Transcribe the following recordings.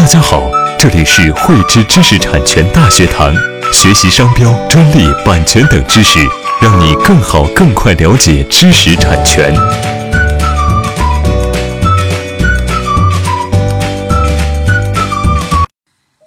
大家好，这里是汇知知识产权大学堂，学习商标、专利、版权等知识，让你更好、更快了解知识产权。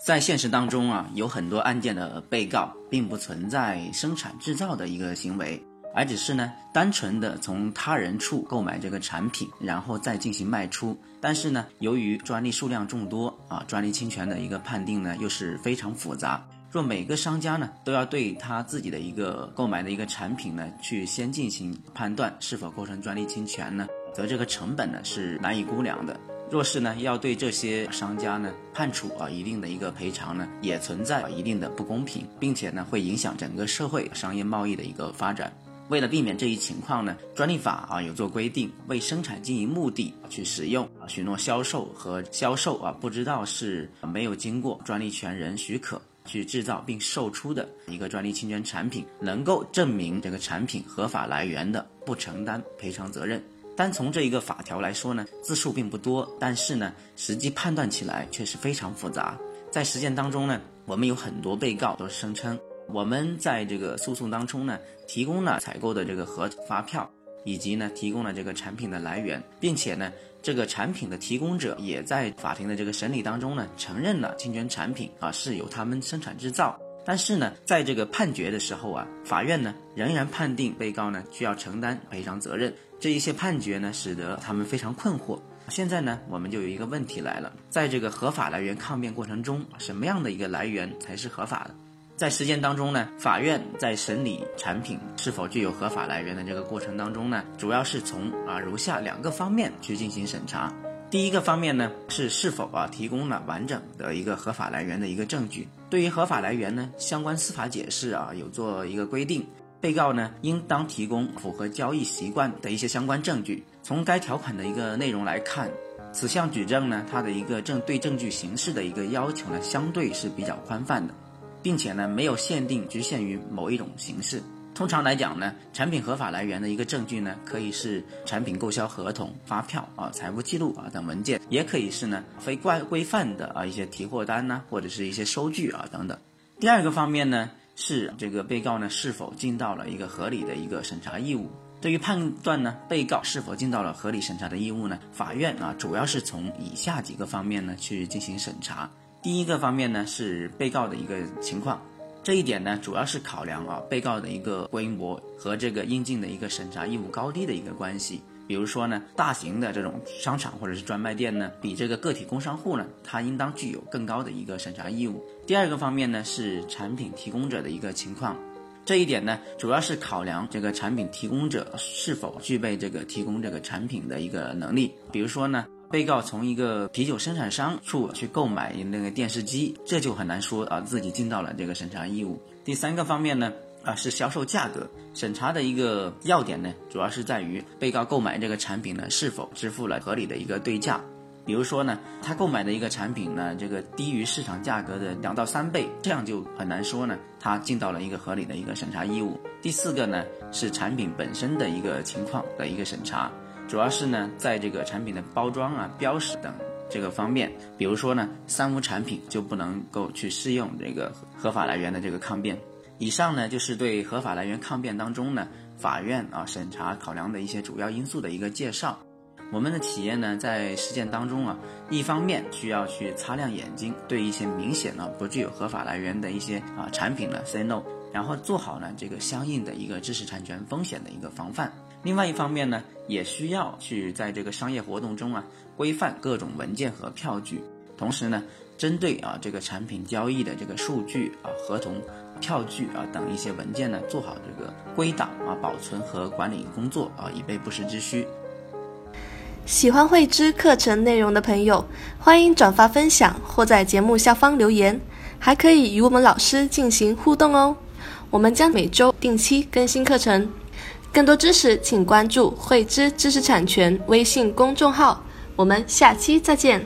在现实当中啊，有很多案件的被告并不存在生产制造的一个行为。而只是呢，单纯的从他人处购买这个产品，然后再进行卖出。但是呢，由于专利数量众多啊，专利侵权的一个判定呢又是非常复杂。若每个商家呢都要对他自己的一个购买的一个产品呢去先进行判断是否构成专利侵权呢，则这个成本呢是难以估量的。若是呢要对这些商家呢判处啊一定的一个赔偿呢，也存在一定的不公平，并且呢会影响整个社会商业贸易的一个发展。为了避免这一情况呢，专利法啊有做规定，为生产经营目的去使用啊许诺销售和销售啊不知道是没有经过专利权人许可去制造并售出的一个专利侵权产品，能够证明这个产品合法来源的，不承担赔偿责任。单从这一个法条来说呢，字数并不多，但是呢，实际判断起来却是非常复杂。在实践当中呢，我们有很多被告都声称。我们在这个诉讼当中呢，提供了采购的这个核发票，以及呢提供了这个产品的来源，并且呢这个产品的提供者也在法庭的这个审理当中呢承认了侵权产品啊是由他们生产制造。但是呢在这个判决的时候啊，法院呢仍然判定被告呢需要承担赔偿责任。这一些判决呢使得他们非常困惑。现在呢我们就有一个问题来了，在这个合法来源抗辩过程中，什么样的一个来源才是合法的？在实践当中呢，法院在审理产品是否具有合法来源的这个过程当中呢，主要是从啊如下两个方面去进行审查。第一个方面呢，是是否啊提供了完整的一个合法来源的一个证据。对于合法来源呢，相关司法解释啊有做一个规定，被告呢应当提供符合交易习惯的一些相关证据。从该条款的一个内容来看，此项举证呢，它的一个证对证据形式的一个要求呢，相对是比较宽泛的。并且呢，没有限定局限于某一种形式。通常来讲呢，产品合法来源的一个证据呢，可以是产品购销合同、发票啊、财务记录啊等文件，也可以是呢非规规范的啊一些提货单呢，或者是一些收据啊等等。第二个方面呢，是这个被告呢是否尽到了一个合理的一个审查义务。对于判断呢被告是否尽到了合理审查的义务呢，法院啊主要是从以下几个方面呢去进行审查。第一个方面呢是被告的一个情况，这一点呢主要是考量啊被告的一个规模和这个应尽的一个审查义务高低的一个关系。比如说呢，大型的这种商场或者是专卖店呢，比这个个体工商户呢，它应当具有更高的一个审查义务。第二个方面呢是产品提供者的一个情况，这一点呢主要是考量这个产品提供者是否具备这个提供这个产品的一个能力。比如说呢。被告从一个啤酒生产商处去购买那个电视机，这就很难说啊自己尽到了这个审查义务。第三个方面呢，啊是销售价格审查的一个要点呢，主要是在于被告购买这个产品呢是否支付了合理的一个对价。比如说呢，他购买的一个产品呢，这个低于市场价格的两到三倍，这样就很难说呢，他尽到了一个合理的一个审查义务。第四个呢，是产品本身的一个情况的一个审查。主要是呢，在这个产品的包装啊、标识等这个方面，比如说呢，三无产品就不能够去适用这个合法来源的这个抗辩。以上呢，就是对合法来源抗辩当中呢，法院啊审查考量的一些主要因素的一个介绍。我们的企业呢，在实践当中啊，一方面需要去擦亮眼睛，对一些明显呢不具有合法来源的一些啊产品呢 say no，然后做好呢这个相应的一个知识产权风险的一个防范。另外一方面呢，也需要去在这个商业活动中啊，规范各种文件和票据，同时呢，针对啊这个产品交易的这个数据啊、合同、票据啊等一些文件呢，做好这个归档啊、保存和管理工作啊，以备不时之需。喜欢慧知课程内容的朋友，欢迎转发分享或在节目下方留言，还可以与我们老师进行互动哦。我们将每周定期更新课程。更多知识，请关注“慧知知识产权”微信公众号。我们下期再见。